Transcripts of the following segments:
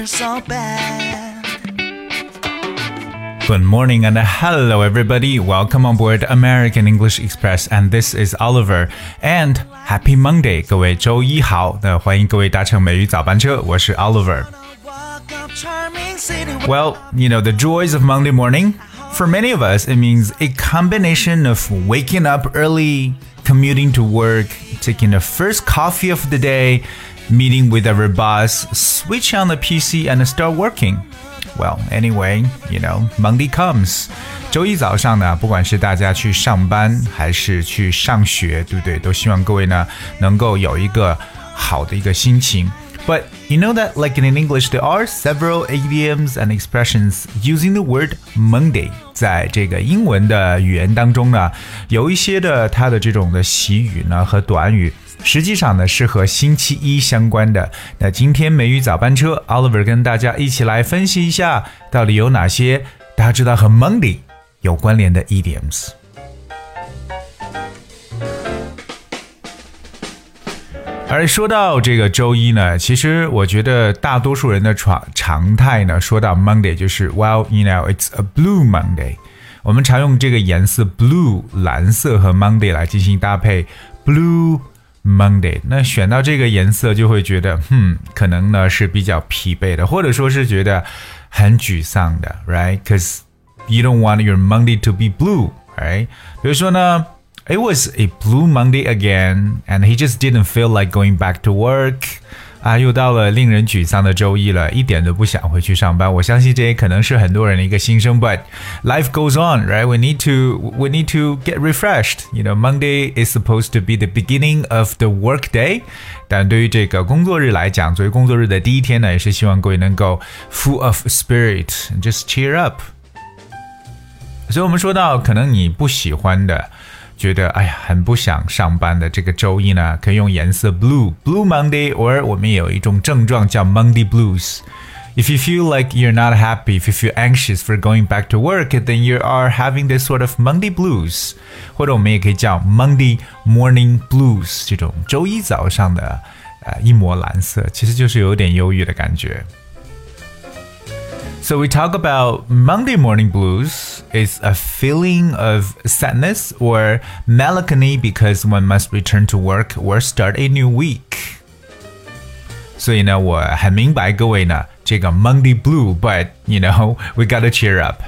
alarm feels so bad. Good morning and hello everybody. Welcome on board American English Express and this is Oliver and Happy Monday. 各位周一好，那欢迎各位搭乘美语早班车，我是 Oliver。 Walk up charming city. Well, you know the joys of Monday morning. For many of us, it means a combination of waking up early, commuting to work, taking the first coffee of the day, meeting with our boss, switch on the PC and start working. Well, anyway, you know, Monday comes. 周一早上呢，不管是大家去上班还是去上学，对不对？都希望各位呢能够有一个好的一个心情。 But you know that, like in English, there are several idioms and expressions using the word Monday。在这个英文的语言当中呢，有一些的它的这种的习语呢和短语，实际上呢是和星期一相关的。那今天美语早班车，Oliver 跟大家一起来分析一下，到底有哪些大家知道和 Monday 有关联的 idioms。 而说到这个周一呢，其实我觉得大多数人的常常态呢，说到 Monday 就是 Well, you know, it's a blue Monday。我们常用这个颜色 blue 蓝色和 Monday 来进行搭配，blue Monday。那选到这个颜色就会觉得哼可能呢是比较疲惫的，或者说是觉得很沮丧的，right？Because you don't want your Monday to be blue, right？比如说呢。It was a blue Monday again, and he just didn't feel like going back to work. 啊，又到了令人沮丧的周一了，一点都不想回去上班。我相信这也可能是很多人的一个心声。But life goes on, right? We need to we need to get refreshed. You know, Monday is supposed to be the beginning of the work day. 但对于这个工作日来讲，作为工作日的第一天呢，也是希望各位能够 full of spirit, just cheer up. 所以我们说到，可能你不喜欢的。 觉得哎呀很不想上班的这个周一呢，可以用颜色 blue blue Monday，or 我们有一种症状叫 Monday blues。If you feel like you're not happy, if you feel anxious for going back to work, then you are having this sort of Monday blues，或者我们也可以叫 Monday morning blues，这种周一早上的呃一抹蓝色，其实就是有点忧郁的感觉。So we talk about Monday morning blues is a feeling of sadness or melancholy because one must return to work or start a new week. 所以呢，我很明白各位呢这个 Monday blue，but you know we gotta cheer up。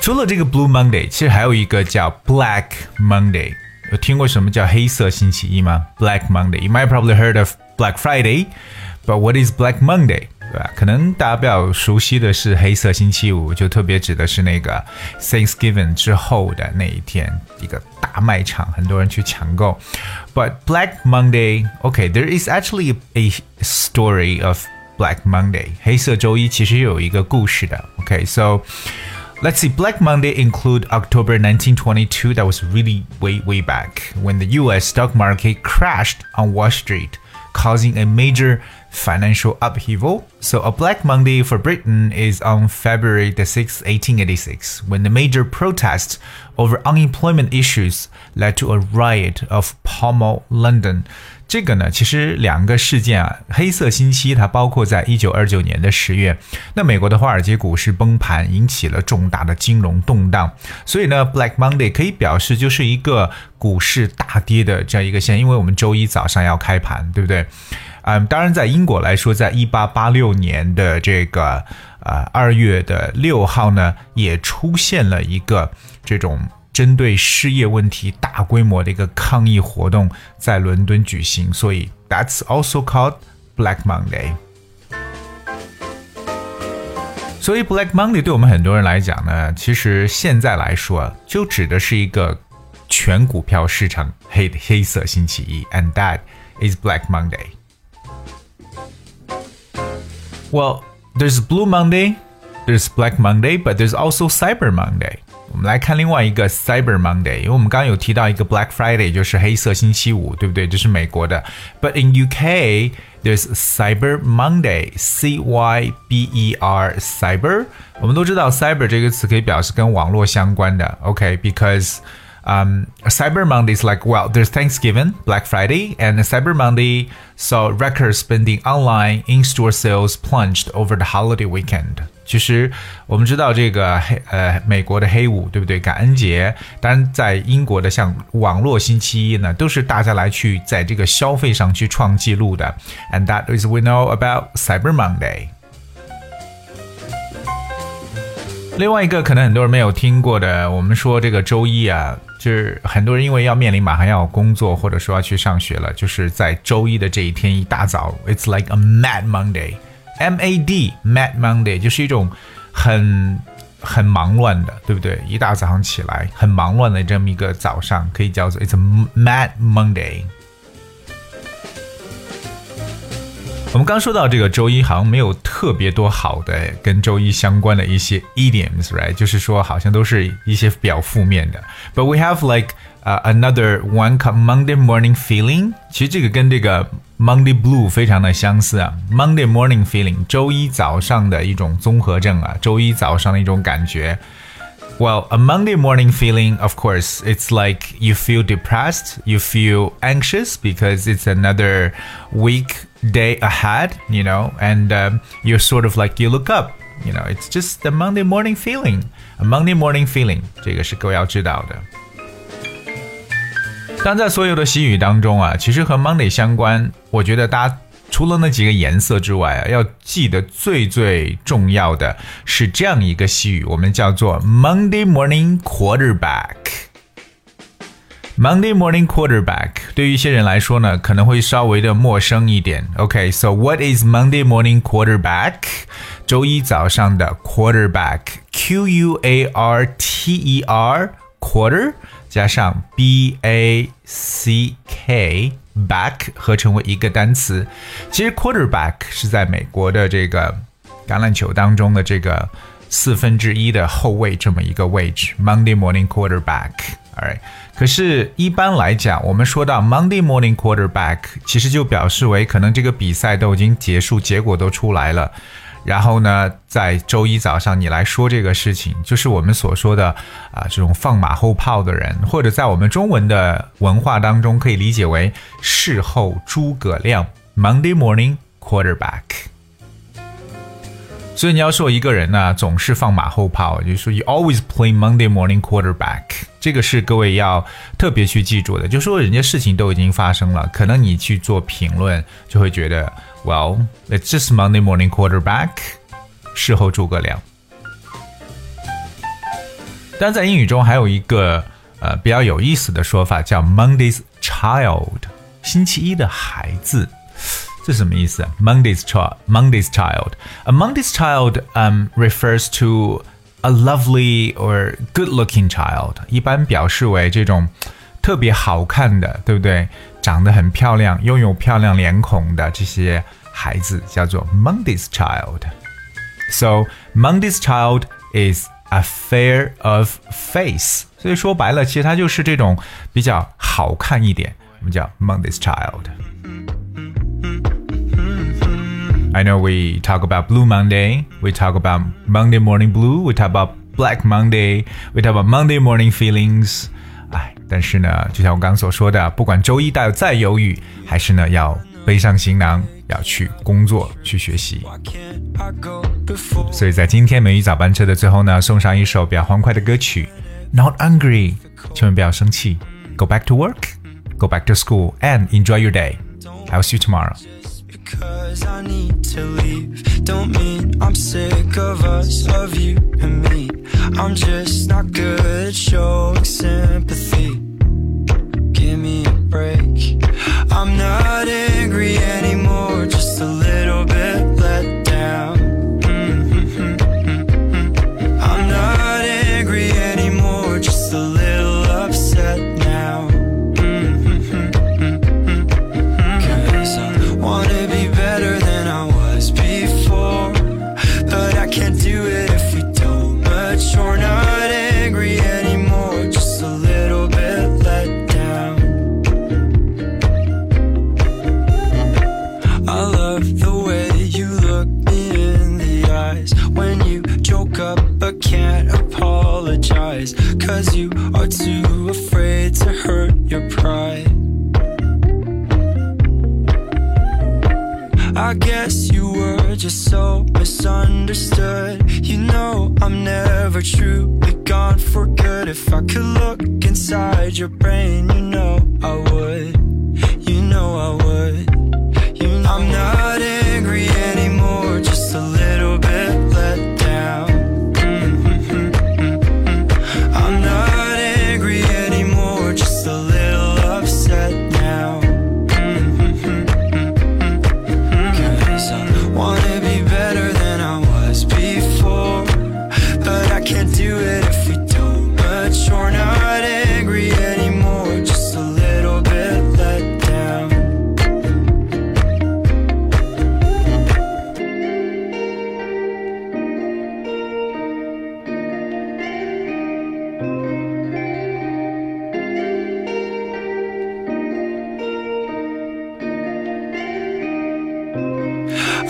除了这个 Blue Monday，其实还有一个叫 Black Monday。有听过什么叫黑色星期一吗？Black Monday。You might probably heard of Black Friday，but what is Black Monday？ 对吧？可能大家比较熟悉的是黑色星期五，就特别指的是那个 Thanksgiving 之后的那一天，一个大卖场，很多人去抢购。But Black Monday, okay, there is actually a story of Black Monday. 黑色周一其实有一个故事的。Okay, so. Let's see, Black Monday include October 1922. That was really way, way back when the US stock market crashed on Wall Street, causing a major financial upheaval. So a Black Monday for Britain is on February the 6th, 1886, when the major protests over unemployment issues led to a riot of Pall London. 这个呢，其实两个事件啊，黑色星期它包括在一九二九年的十月，那美国的华尔街股市崩盘，引起了重大的金融动荡，所以呢，Black Monday 可以表示就是一个股市大跌的这样一个线，因为我们周一早上要开盘，对不对？嗯，当然，在英国来说，在一八八六年的这个呃二月的六号呢，也出现了一个这种。针对失业问题大规模的一个抗议活动在伦敦举行，所以 that's also called Black Monday。所以 Black Monday 对我们很多人来讲呢，其实现在来说就指的是一个全股票市场黑黑色星期一，and that is Black Monday。Well, there's Blue Monday, there's Black Monday, but there's also Cyber Monday. 我们来看另外一个 Cyber Monday，因为我们刚刚有提到一个 Black Friday，就是黑色星期五，对不对？这是美国的。But in UK, there's Cyber Monday, C Y B E R Cyber。我们都知道 Cyber 这个词可以表示跟网络相关的，OK？Because um, Cyber Monday is like, well, there's Thanksgiving, Black Friday, and Cyber Monday saw record spending online in-store sales plunged over the holiday weekend. 其实我们知道这个黑呃美国的黑五对不对？感恩节，当然在英国的像网络星期一呢，都是大家来去在这个消费上去创纪录的。And that is we know about Cyber Monday. 另外一个可能很多人没有听过的，我们说这个周一啊，就是很多人因为要面临马上要工作或者说要去上学了，就是在周一的这一天一大早，It's like a Mad Monday，M A D Mad Monday 就是一种很很忙乱的，对不对？一大早上起来很忙乱的这么一个早上，可以叫做 It's Mad Monday。我们刚说到这个周一，好像没有特别多好的跟周一相关的一些 idioms，right？就是说好像都是一些比较负面的。But we have like uh, another one Monday morning feeling。其实这个跟这个 Monday blue 非常的相似啊。Monday morning feeling，周一早上的一种综合症啊，周一早上的一种感觉。Well, a Monday morning feeling, of course, it's like you feel depressed, you feel anxious because it's another week day ahead, you know, and um, you're sort of like you look up, you know, it's just the Monday morning feeling, a Monday morning feeling，这个是各位要知道的。但在所有的习语当中啊，其实和 Monday 相关，我觉得大家除了那几个颜色之外啊，要记得最最重要的是这样一个西语，我们叫做 Monday morning quarterback。 Monday morning quarterback 对于一些人来说呢，可能会稍微的陌生一点。OK，so、okay, what is Monday morning quarterback？周一早上的 quarterback，Q U A R T E R quarter 加上 B A C K。back 合成为一个单词。其实 quarterback 是在美国的这个橄榄球当中的这个四分之一的后卫这么一个位置。Monday morning quarterback。Alright， 可是，一般来讲，我们说到 Monday morning quarterback，其实就表示为可能这个比赛都已经结束，结果都出来了。然后呢，在周一早上你来说这个事情，就是我们所说的啊，这种放马后炮的人，或者在我们中文的文化当中可以理解为事后诸葛亮 （Monday morning quarterback）。所以你要说一个人呢，总是放马后炮，就说 you always play Monday morning quarterback，这个是各位要特别去记住的。就说人家事情都已经发生了，可能你去做评论，就会觉得。Well, it's just Monday morning quarterback，事后诸葛亮。但在英语中还有一个呃比较有意思的说法，叫 Monday's child，星期一的孩子。这什么意思？Monday's child, Monday's child. A Monday's child um refers to a lovely or good-looking child，一般表示为这种特别好看的，对不对？长得很漂亮、拥有漂亮脸孔的这些孩子叫做 Monday's child。So Monday's child is a fair of face。所以说白了，其实它就是这种比较好看一点，我们叫 Monday's child。 I know we talk about Blue Monday, we talk about Monday morning blue, we talk about Black Monday, we talk about Monday morning feelings。哎，但是呢，就像我刚刚所说的，不管周一到再忧郁，还是呢要背上行囊，要去工作去学习。所以在今天美语早班车的最后呢，送上一首比较欢快的歌曲《Not Angry》，千万不要生气。Go back to work, go back to school, and enjoy your day. I'll see you tomorrow. Cause I need to leave. Don't mean I'm sick of us, of you and me. I'm just not good at showing sympathy apologize. Cause you are too afraid to hurt your pride. I guess you were just so misunderstood. You know, I'm never truly gone for good. If I could look inside your brain, you know I would. You know I would.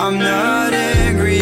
I'm not angry